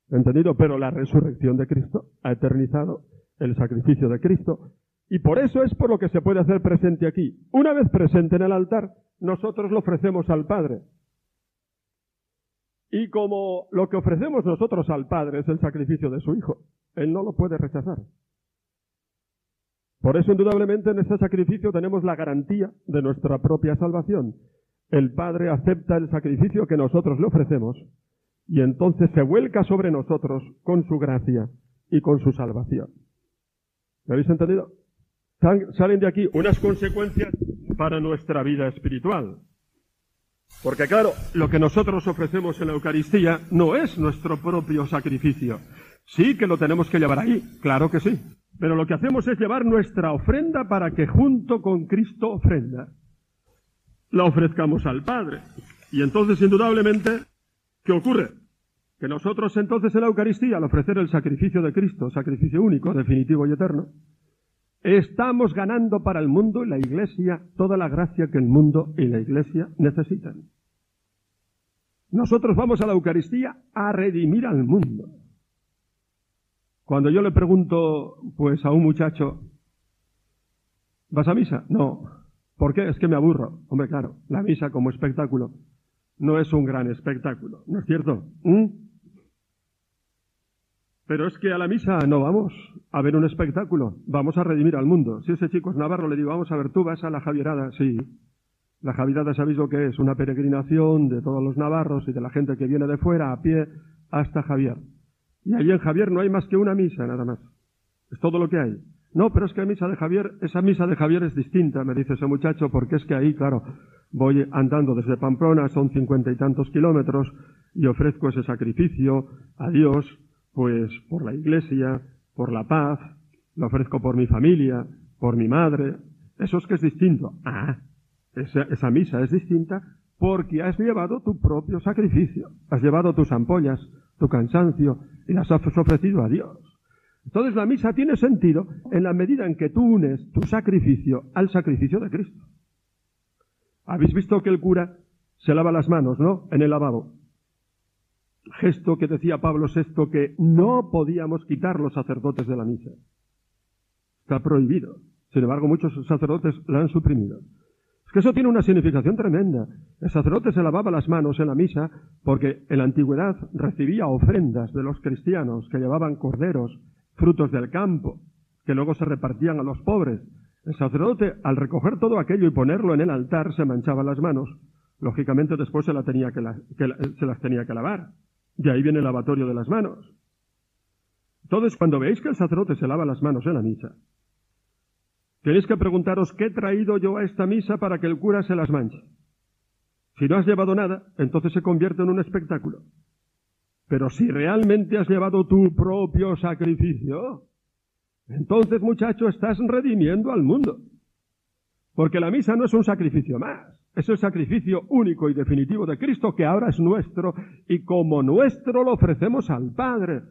¿Entendido? Pero la resurrección de Cristo ha eternizado el sacrificio de Cristo y por eso es por lo que se puede hacer presente aquí. Una vez presente en el altar, nosotros lo ofrecemos al Padre. Y como lo que ofrecemos nosotros al Padre es el sacrificio de su Hijo, Él no lo puede rechazar. Por eso, indudablemente, en ese sacrificio tenemos la garantía de nuestra propia salvación el Padre acepta el sacrificio que nosotros le ofrecemos y entonces se vuelca sobre nosotros con su gracia y con su salvación. ¿Me habéis entendido? Salen de aquí unas consecuencias para nuestra vida espiritual. Porque claro, lo que nosotros ofrecemos en la Eucaristía no es nuestro propio sacrificio. Sí que lo tenemos que llevar ahí, claro que sí. Pero lo que hacemos es llevar nuestra ofrenda para que junto con Cristo ofrenda la ofrezcamos al Padre. Y entonces, indudablemente, ¿qué ocurre? Que nosotros entonces en la Eucaristía, al ofrecer el sacrificio de Cristo, sacrificio único, definitivo y eterno, estamos ganando para el mundo y la Iglesia toda la gracia que el mundo y la Iglesia necesitan. Nosotros vamos a la Eucaristía a redimir al mundo. Cuando yo le pregunto, pues, a un muchacho, ¿vas a misa? No. ¿Por qué? Es que me aburro. Hombre, claro, la misa como espectáculo no es un gran espectáculo, ¿no es cierto? ¿Mm? Pero es que a la misa no vamos a ver un espectáculo, vamos a redimir al mundo. Si ese chico es navarro, le digo, vamos a ver, tú vas a la Javierada, sí. La Javierada, ¿sabéis lo que es? Una peregrinación de todos los navarros y de la gente que viene de fuera a pie hasta Javier. Y allí en Javier no hay más que una misa, nada más. Es todo lo que hay. No, pero es que misa de Javier, esa misa de Javier es distinta, me dice ese muchacho, porque es que ahí, claro, voy andando desde Pamplona, son cincuenta y tantos kilómetros, y ofrezco ese sacrificio a Dios, pues por la iglesia, por la paz, lo ofrezco por mi familia, por mi madre. Eso es que es distinto. Ah, esa, esa misa es distinta porque has llevado tu propio sacrificio, has llevado tus ampollas, tu cansancio, y las has ofrecido a Dios. Entonces la misa tiene sentido en la medida en que tú unes tu sacrificio al sacrificio de Cristo. Habéis visto que el cura se lava las manos, ¿no? En el lavabo. Gesto que decía Pablo VI que no podíamos quitar los sacerdotes de la misa. Está prohibido. Sin embargo, muchos sacerdotes la han suprimido. Es que eso tiene una significación tremenda. El sacerdote se lavaba las manos en la misa porque en la antigüedad recibía ofrendas de los cristianos que llevaban corderos frutos del campo, que luego se repartían a los pobres. El sacerdote, al recoger todo aquello y ponerlo en el altar, se manchaba las manos. Lógicamente después se, la tenía que se las tenía que lavar. De ahí viene el lavatorio de las manos. Entonces, cuando veáis que el sacerdote se lava las manos en la misa, tenéis que preguntaros, ¿qué he traído yo a esta misa para que el cura se las manche? Si no has llevado nada, entonces se convierte en un espectáculo. Pero si realmente has llevado tu propio sacrificio, entonces muchacho estás redimiendo al mundo. Porque la misa no es un sacrificio más, es el sacrificio único y definitivo de Cristo que ahora es nuestro y como nuestro lo ofrecemos al Padre.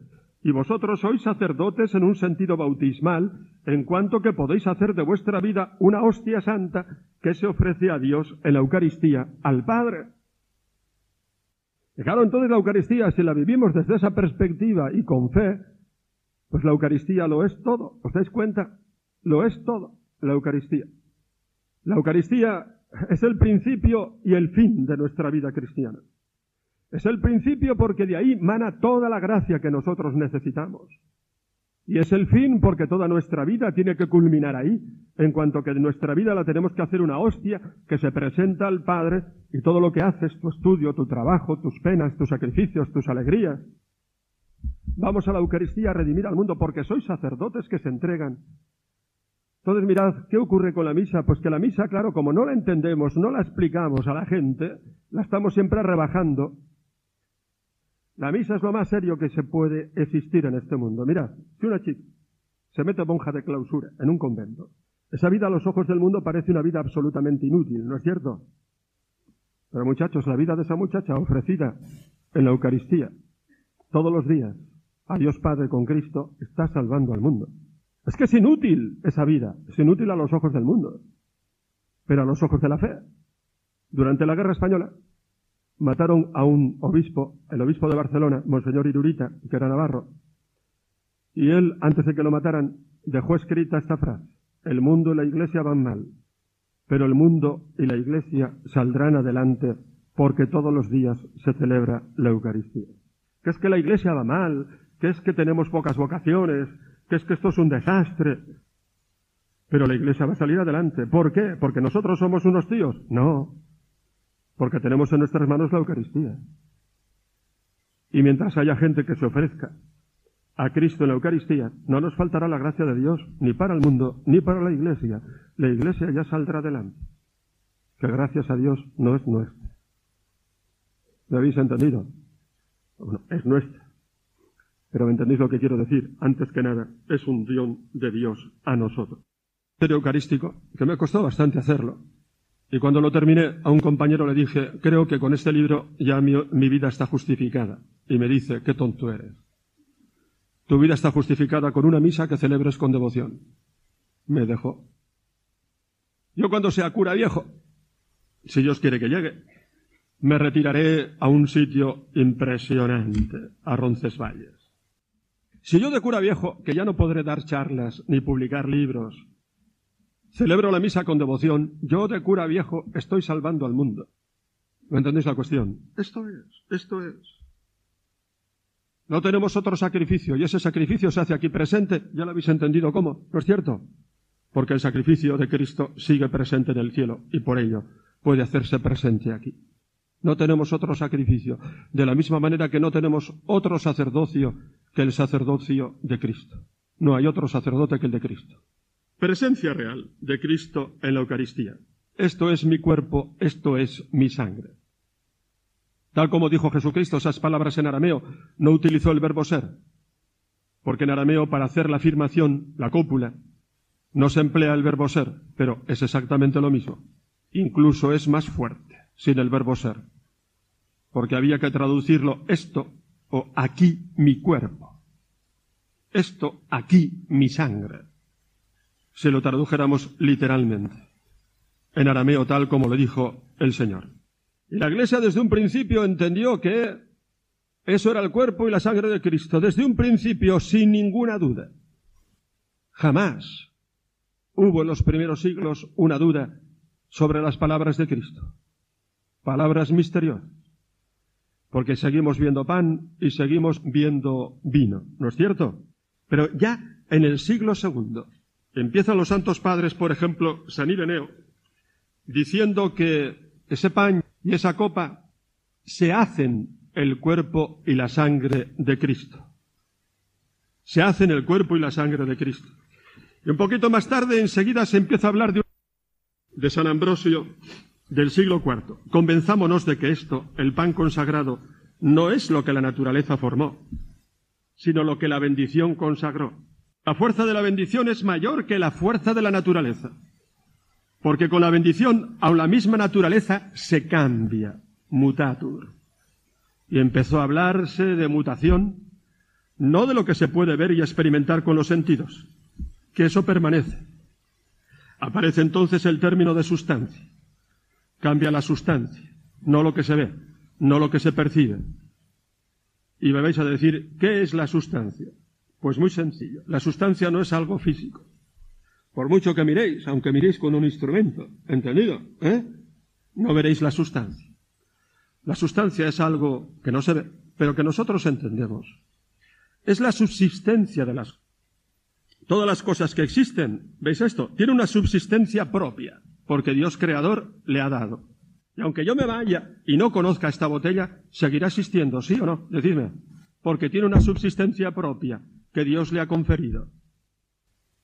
Y vosotros sois sacerdotes en un sentido bautismal, en cuanto que podéis hacer de vuestra vida una hostia santa que se ofrece a Dios en la Eucaristía, al Padre. Claro, entonces la Eucaristía, si la vivimos desde esa perspectiva y con fe, pues la Eucaristía lo es todo. ¿Os dais cuenta? Lo es todo, la Eucaristía. La Eucaristía es el principio y el fin de nuestra vida cristiana. Es el principio porque de ahí mana toda la gracia que nosotros necesitamos. Y es el fin porque toda nuestra vida tiene que culminar ahí, en cuanto que nuestra vida la tenemos que hacer una hostia que se presenta al Padre y todo lo que haces, tu estudio, tu trabajo, tus penas, tus sacrificios, tus alegrías. Vamos a la Eucaristía a redimir al mundo porque sois sacerdotes que se entregan. Entonces mirad, ¿qué ocurre con la misa? Pues que la misa, claro, como no la entendemos, no la explicamos a la gente, la estamos siempre rebajando la misa es lo más serio que se puede existir en este mundo. Mirad, si una chica se mete monja de clausura en un convento, esa vida a los ojos del mundo parece una vida absolutamente inútil, ¿no es cierto? Pero muchachos, la vida de esa muchacha ofrecida en la Eucaristía todos los días a Dios Padre con Cristo está salvando al mundo. Es que es inútil esa vida, es inútil a los ojos del mundo, pero a los ojos de la fe. Durante la guerra española, mataron a un obispo, el obispo de Barcelona, Monseñor Irurita, que era navarro, y él, antes de que lo mataran, dejó escrita esta frase, el mundo y la iglesia van mal, pero el mundo y la iglesia saldrán adelante porque todos los días se celebra la Eucaristía. Que es que la iglesia va mal, que es que tenemos pocas vocaciones, que es que esto es un desastre. Pero la iglesia va a salir adelante. ¿Por qué? ¿Porque nosotros somos unos tíos? No. Porque tenemos en nuestras manos la Eucaristía. Y mientras haya gente que se ofrezca a Cristo en la Eucaristía, no nos faltará la gracia de Dios, ni para el mundo, ni para la Iglesia. La Iglesia ya saldrá adelante. Que gracias a Dios no es nuestra. ¿Me habéis entendido? Bueno, es nuestra. Pero ¿me entendéis lo que quiero decir? Antes que nada, es un don de Dios a nosotros. El eucarístico, que me ha costado bastante hacerlo, y cuando lo terminé, a un compañero le dije, creo que con este libro ya mi, vida está justificada. Y me dice, qué tonto eres. Tu vida está justificada con una misa que celebres con devoción. Me dejó. Yo cuando sea cura viejo, si Dios quiere que llegue, me retiraré a un sitio impresionante, a Roncesvalles. Si yo de cura viejo, que ya no podré dar charlas ni publicar libros, celebro la misa con devoción, yo de cura viejo estoy salvando al mundo. ¿No entendéis la cuestión? Esto es, esto es. No tenemos otro sacrificio y ese sacrificio se hace aquí presente. Ya lo habéis entendido cómo, ¿no es cierto? Porque el sacrificio de Cristo sigue presente en el cielo y por ello puede hacerse presente aquí. No tenemos otro sacrificio, de la misma manera que no tenemos otro sacerdocio que el sacerdocio de Cristo. No hay otro sacerdote que el de Cristo. Presencia real de Cristo en la Eucaristía. Esto es mi cuerpo, esto es mi sangre. Tal como dijo Jesucristo, esas palabras en arameo, no utilizó el verbo ser, porque en arameo para hacer la afirmación, la cópula, no se emplea el verbo ser, pero es exactamente lo mismo. Incluso es más fuerte sin el verbo ser, porque había que traducirlo esto o aquí mi cuerpo, esto aquí mi sangre si lo tradujéramos literalmente, en arameo tal como lo dijo el Señor. Y la Iglesia desde un principio entendió que eso era el cuerpo y la sangre de Cristo, desde un principio, sin ninguna duda. Jamás hubo en los primeros siglos una duda sobre las palabras de Cristo. Palabras misteriosas. Porque seguimos viendo pan y seguimos viendo vino, ¿no es cierto? Pero ya en el siglo segundo, Empiezan los santos padres, por ejemplo, San Ireneo, diciendo que ese pan y esa copa se hacen el cuerpo y la sangre de Cristo. Se hacen el cuerpo y la sangre de Cristo. Y un poquito más tarde, enseguida, se empieza a hablar de, de San Ambrosio del siglo IV. Convenzámonos de que esto, el pan consagrado, no es lo que la naturaleza formó, sino lo que la bendición consagró. La fuerza de la bendición es mayor que la fuerza de la naturaleza. Porque con la bendición, aun la misma naturaleza se cambia, mutatur. Y empezó a hablarse de mutación, no de lo que se puede ver y experimentar con los sentidos, que eso permanece. Aparece entonces el término de sustancia. Cambia la sustancia, no lo que se ve, no lo que se percibe. Y me vais a decir, ¿qué es la sustancia? Pues muy sencillo. La sustancia no es algo físico. Por mucho que miréis, aunque miréis con un instrumento, ¿entendido? ¿Eh? No veréis la sustancia. La sustancia es algo que no se ve, pero que nosotros entendemos. Es la subsistencia de las Todas las cosas que existen, ¿veis esto? Tiene una subsistencia propia, porque Dios creador le ha dado. Y aunque yo me vaya y no conozca esta botella, seguirá existiendo, ¿sí o no? Decidme. Porque tiene una subsistencia propia que Dios le ha conferido.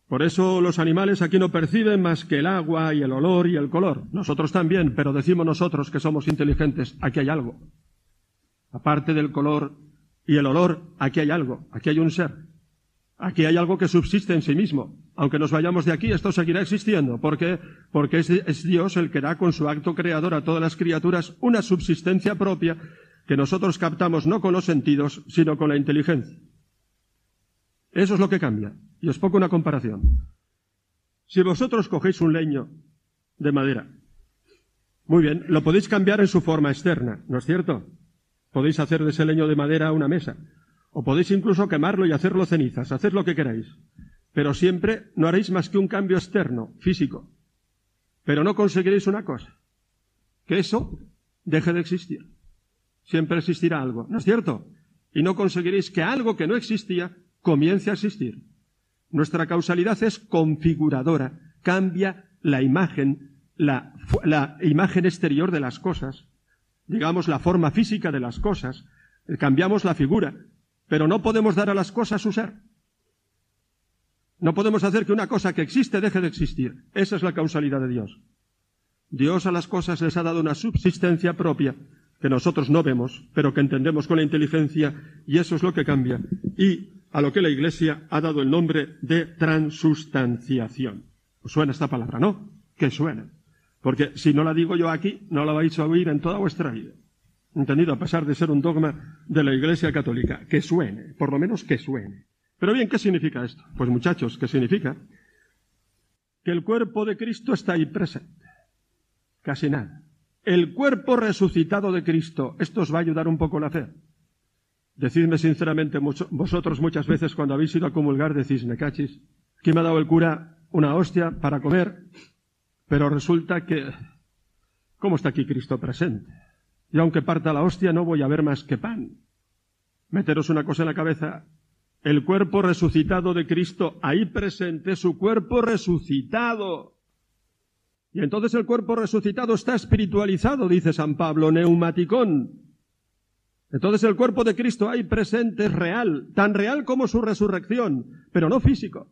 Por eso los animales aquí no perciben más que el agua y el olor y el color. Nosotros también, pero decimos nosotros que somos inteligentes, aquí hay algo. Aparte del color y el olor, aquí hay algo, aquí hay un ser. Aquí hay algo que subsiste en sí mismo. Aunque nos vayamos de aquí, esto seguirá existiendo. ¿Por qué? Porque es, es, Dios el que da con su acto creador a todas las criaturas una subsistencia propia que nosotros captamos no con los sentidos, sino con la inteligencia. Eso es lo que cambia. Y os pongo una comparación. Si vosotros cogéis un leño de madera, muy bien, lo podéis cambiar en su forma externa, ¿no es cierto? Podéis hacer de ese leño de madera una mesa. O podéis incluso quemarlo y hacerlo cenizas, haced lo que queráis. Pero siempre no haréis más que un cambio externo, físico. Pero no conseguiréis una cosa, que eso deje de existir. Siempre existirá algo, ¿no es cierto? Y no conseguiréis que algo que no existía comience a existir. Nuestra causalidad es configuradora, cambia la imagen, la, imagen exterior de las cosas, digamos la forma física de las cosas, cambiamos la figura, pero no podemos dar a las cosas su ser. No podemos hacer que una cosa que existe deje de existir. Esa es la causalidad de Dios. Dios a las cosas les ha dado una subsistencia propia que nosotros no vemos, pero que entendemos con la inteligencia, y eso es lo que cambia. Y a lo que la Iglesia ha dado el nombre de transustanciación. ¿Os suena esta palabra, no? Que suena. Porque si no la digo yo aquí, no la vais a oír en toda vuestra vida entendido a pesar de ser un dogma de la Iglesia Católica, que suene, por lo menos que suene. Pero bien, ¿qué significa esto? Pues muchachos, ¿qué significa? Que el cuerpo de Cristo está ahí presente. Casi nada. El cuerpo resucitado de Cristo, esto os va a ayudar un poco la fe. Decidme sinceramente, vosotros muchas veces cuando habéis ido a comulgar decís, me cachis, que me ha dado el cura una hostia para comer, pero resulta que, ¿cómo está aquí Cristo presente? Y aunque parta la hostia, no voy a ver más que pan. Meteros una cosa en la cabeza. El cuerpo resucitado de Cristo, ahí presente, su cuerpo resucitado. Y entonces el cuerpo resucitado está espiritualizado, dice San Pablo, neumaticón. Entonces el cuerpo de Cristo ahí presente es real, tan real como su resurrección, pero no físico.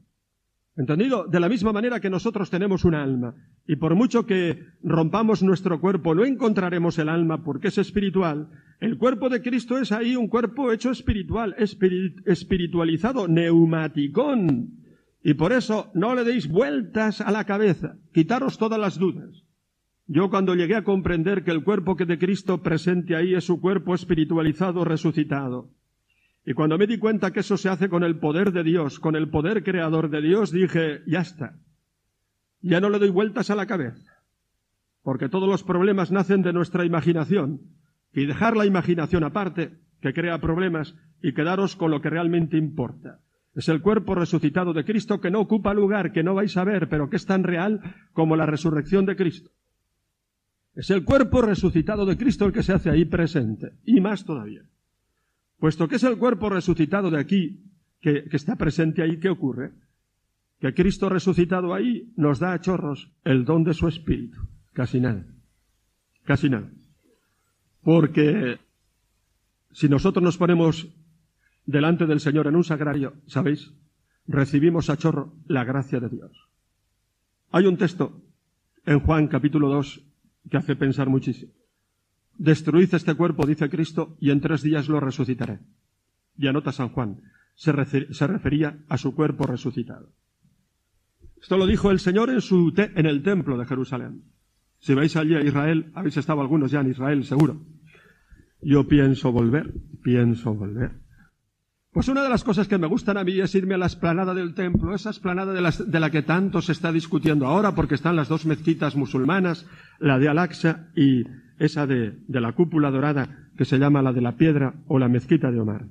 ¿Entendido? De la misma manera que nosotros tenemos un alma, y por mucho que rompamos nuestro cuerpo, no encontraremos el alma porque es espiritual. El cuerpo de Cristo es ahí un cuerpo hecho espiritual, espiritualizado, neumaticón. Y por eso no le deis vueltas a la cabeza, quitaros todas las dudas. Yo cuando llegué a comprender que el cuerpo que de Cristo presente ahí es su cuerpo espiritualizado, resucitado, y cuando me di cuenta que eso se hace con el poder de Dios, con el poder creador de Dios, dije, ya está. Ya no le doy vueltas a la cabeza. Porque todos los problemas nacen de nuestra imaginación. Y dejar la imaginación aparte, que crea problemas, y quedaros con lo que realmente importa. Es el cuerpo resucitado de Cristo que no ocupa lugar, que no vais a ver, pero que es tan real como la resurrección de Cristo. Es el cuerpo resucitado de Cristo el que se hace ahí presente, y más todavía. Puesto que es el cuerpo resucitado de aquí, que, está presente ahí, ¿qué ocurre? Que Cristo resucitado ahí nos da a chorros el don de su espíritu. Casi nada. Casi nada. Porque Si nosotros nos ponemos delante del Señor en un sagrario, ¿sabéis? Recibimos a chorro la gracia de Dios. Hay un texto en Juan capítulo 2 que hace pensar muchísimo. Destruid este cuerpo, dice Cristo, y en tres días lo resucitaré. Y anota San Juan, se, refería a su cuerpo resucitado. Esto lo dijo el Señor en, su en el templo de Jerusalén. Si vais allí a Israel, habéis estado algunos ya en Israel, seguro. Yo pienso volver, pienso volver. Pues una de las cosas que me gustan a mí es irme a la esplanada del templo, esa esplanada de, la que tanto se está discutiendo ahora, porque están las dos mezquitas musulmanas, la de Al-Aqsa y esa de, de la cúpula dorada que se llama la de la piedra o la mezquita de Omar.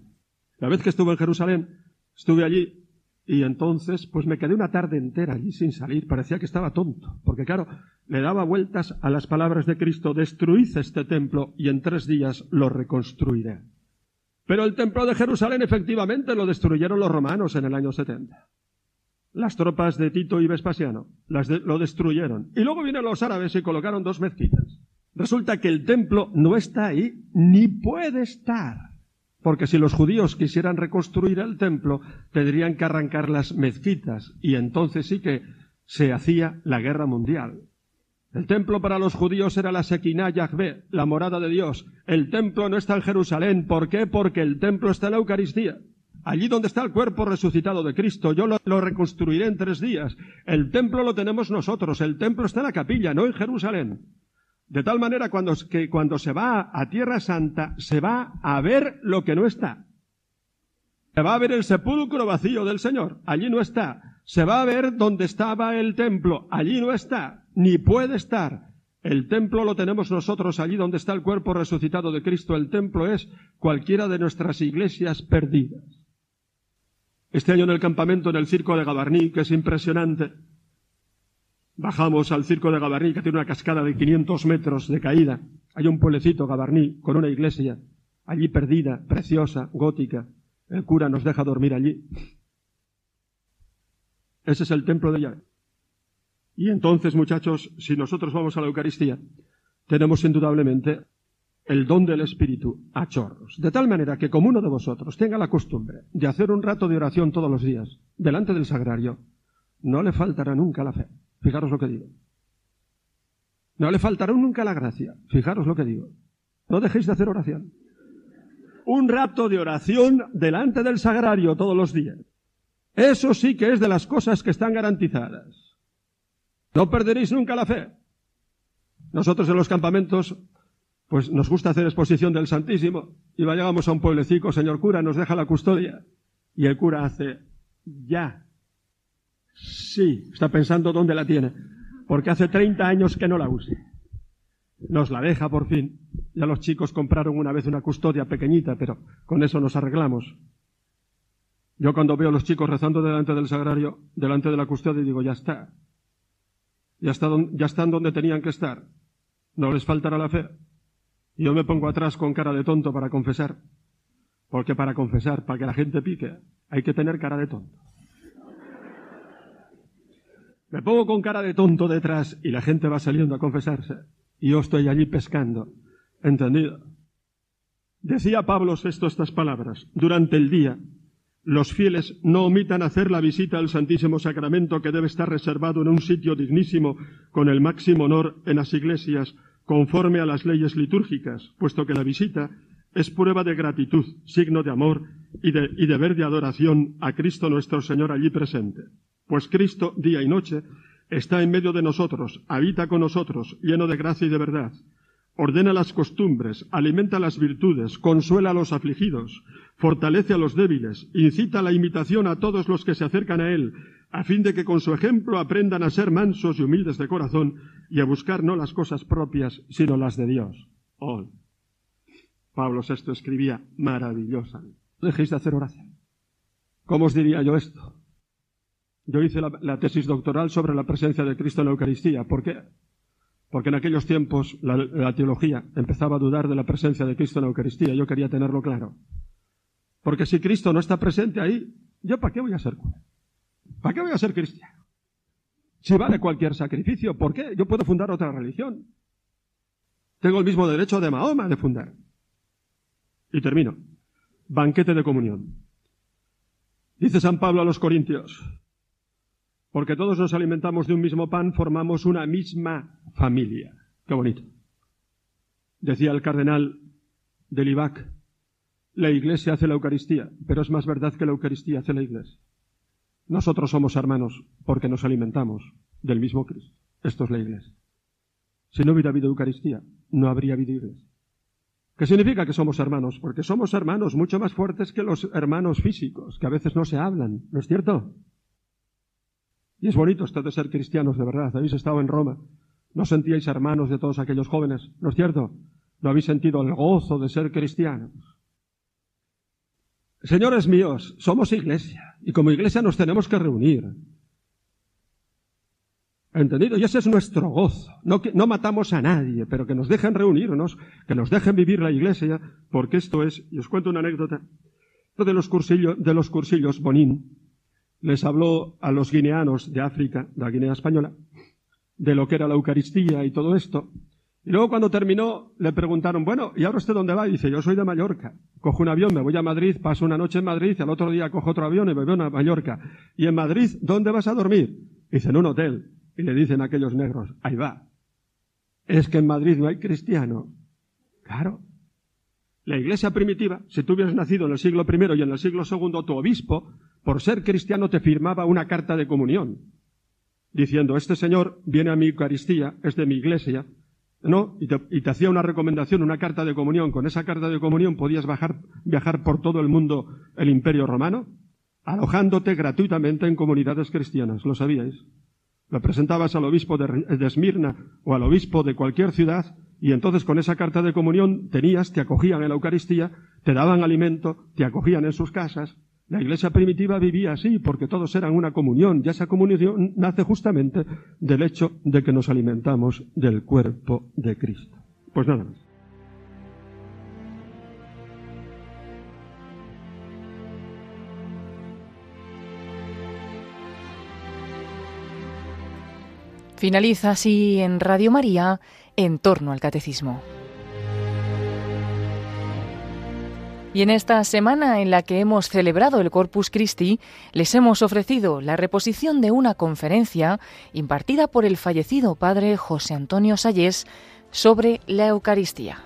La vez que estuve en Jerusalén, estuve allí y entonces pues me quedé una tarde entera allí sin salir, parecía que estaba tonto, porque claro, le daba vueltas a las palabras de Cristo, destruid este templo y en tres días lo reconstruiré. Pero el templo de Jerusalén efectivamente lo destruyeron los romanos en el año 70. Las tropas de Tito y Vespasiano lo destruyeron. Y luego vienen los árabes y colocaron dos mezquitas. Resulta que el templo no está ahí, ni puede estar. Porque si los judíos quisieran reconstruir el templo, tendrían que arrancar las mezquitas y entonces sí que se hacía la guerra mundial. El templo para los judíos era la Sequiná Yahvé, la morada de Dios. El templo no está en Jerusalén. ¿Por qué? Porque el templo está en la Eucaristía. Allí donde está el cuerpo resucitado de Cristo, yo lo, reconstruiré en tres días. El templo lo tenemos nosotros, el templo está en la capilla, no en Jerusalén. De tal manera que cuando se va a Tierra Santa, se va a ver lo que no está. Se va a ver el sepulcro vacío del Señor, allí no está. Se va a ver donde estaba el templo, allí no está, ni puede estar. El templo lo tenemos nosotros allí donde está el cuerpo resucitado de Cristo. El templo es cualquiera de nuestras iglesias perdidas. Este año en el campamento en el circo de Gabarní, que es impresionante, bajamos al circo de Gabarní, que tiene una cascada de 500 metros de caída. Hay un pueblecito, Gabarní, con una iglesia, allí perdida, preciosa, gótica. El cura nos deja dormir allí. Ese es el templo de Yahvé. Y entonces, muchachos, si nosotros vamos a la Eucaristía, tenemos indudablemente el don del Espíritu a chorros. De tal manera que como uno de vosotros tenga la costumbre de hacer un rato de oración todos los días delante del sagrario, no le faltará nunca la fe. Fijaros lo que digo. No le faltará nunca la gracia. Fijaros lo que digo. No dejéis de hacer oración. Un rato de oración delante del sagrario todos los días. Eso sí que es de las cosas que están garantizadas. No perderéis nunca la fe. Nosotros en los campamentos pues nos gusta hacer exposición del Santísimo. Y llegamos a un pueblecito, señor cura, nos deja la custodia. Y el cura hace, ya. Sí, está pensando dónde la tiene. Porque hace 30 años que no la use. Nos la deja por fin. Ya los chicos compraron una vez una custodia pequeñita, pero con eso nos arreglamos. Yo cuando veo a los chicos rezando delante del sagrario, delante de la custodia, digo, ya está. Ya, está, ya están donde tenían que estar. No les faltará la fe. Yo me pongo atrás con cara de tonto para confesar. Porque para confesar, para que la gente pique, hay que tener cara de tonto. Me pongo con cara de tonto detrás y la gente va saliendo a confesarse. Y yo estoy allí pescando. ¿Entendido? Decía Pablo VI estas palabras. Durante el día, los fieles no omitan hacer la visita al Santísimo Sacramento que debe estar reservado en un sitio dignísimo con el máximo honor en las iglesias conforme a las leyes litúrgicas, puesto que la visita es prueba de gratitud, signo de amor y, de, deber de adoración a Cristo nuestro Señor allí presente. Pues Cristo, día y noche, está en medio de nosotros, habita con nosotros, lleno de gracia y de verdad. Ordena las costumbres, alimenta las virtudes, consuela a los afligidos, fortalece a los débiles, incita a la imitación a todos los que se acercan a Él, a fin de que con su ejemplo aprendan a ser mansos y humildes de corazón y a buscar no las cosas propias, sino las de Dios. Oh. Pablo VI escribía maravillosa. dejéis de hacer oración. ¿Cómo os diría yo esto? Yo hice la, la, tesis doctoral sobre la presencia de Cristo en la Eucaristía. ¿Por qué? Porque en aquellos tiempos la, teología empezaba a dudar de la presencia de Cristo en la Eucaristía. Yo quería tenerlo claro. Porque si Cristo no está presente ahí, ¿yo para qué voy a ser cura? ¿Para qué voy a ser cristiano? Si vale cualquier sacrificio, ¿por qué? Yo puedo fundar otra religión. Tengo el mismo derecho de Mahoma de fundar. Y termino. Banquete de comunión. Dice San Pablo a los Corintios, porque todos nos alimentamos de un mismo pan, formamos una misma familia. Qué bonito. Decía el cardenal de Libac, la Iglesia hace la Eucaristía, pero es más verdad que la Eucaristía hace la Iglesia. Nosotros somos hermanos porque nos alimentamos del mismo Cristo. Esto es la Iglesia. Si no hubiera habido Eucaristía, no habría habido Iglesia. ¿Qué significa que somos hermanos? Porque somos hermanos mucho más fuertes que los hermanos físicos, que a veces no se hablan, ¿no es cierto? Y es bonito esto de ser cristianos, de verdad. Habéis estado en Roma. No sentíais hermanos de todos aquellos jóvenes, ¿no es cierto? No habéis sentido el gozo de ser cristianos. Señores míos, somos iglesia y como iglesia nos tenemos que reunir. ¿Entendido? Y ese es nuestro gozo. No, matamos a nadie, pero que nos dejen reunirnos, que nos dejen vivir la iglesia, porque esto es, y os cuento una anécdota, de los cursillos, de los cursillos Bonín les habló a los guineanos de África, de la Guinea Española, de lo que era la Eucaristía y todo esto. Y luego cuando terminó le preguntaron, bueno, ¿y ahora usted dónde va? Y dice, yo soy de Mallorca. Cojo un avión, me voy a Madrid, paso una noche en Madrid y al otro día cojo otro avión y me voy a Mallorca. Y en Madrid, ¿dónde vas a dormir? Dice, en un hotel. Y le dicen aquellos negros, ahí va. Es que en Madrid no hay cristiano. Claro. La iglesia primitiva, si tú hubieras nacido en el siglo I y en el siglo II, tu obispo, por ser cristiano, te firmaba una carta de comunión, diciendo, este señor viene a mi Eucaristía, es de mi iglesia, ¿no? Y te, hacía una recomendación, una carta de comunión. Con esa carta de comunión podías viajar por todo el mundo el imperio romano, alojándote gratuitamente en comunidades cristianas. ¿Lo sabíais? Lo presentabas al obispo de, de Esmirna o al obispo de cualquier ciudad y entonces con esa carta de comunión tenías, te acogían en la Eucaristía, te daban alimento, te acogían en sus casas. La iglesia primitiva vivía así porque todos eran una comunión y esa comunión nace justamente del hecho de que nos alimentamos del cuerpo de Cristo. Pues nada más. Finaliza así en Radio María en torno al catecismo. Y en esta semana en la que hemos celebrado el Corpus Christi, les hemos ofrecido la reposición de una conferencia impartida por el fallecido padre José Antonio Sayés sobre la Eucaristía.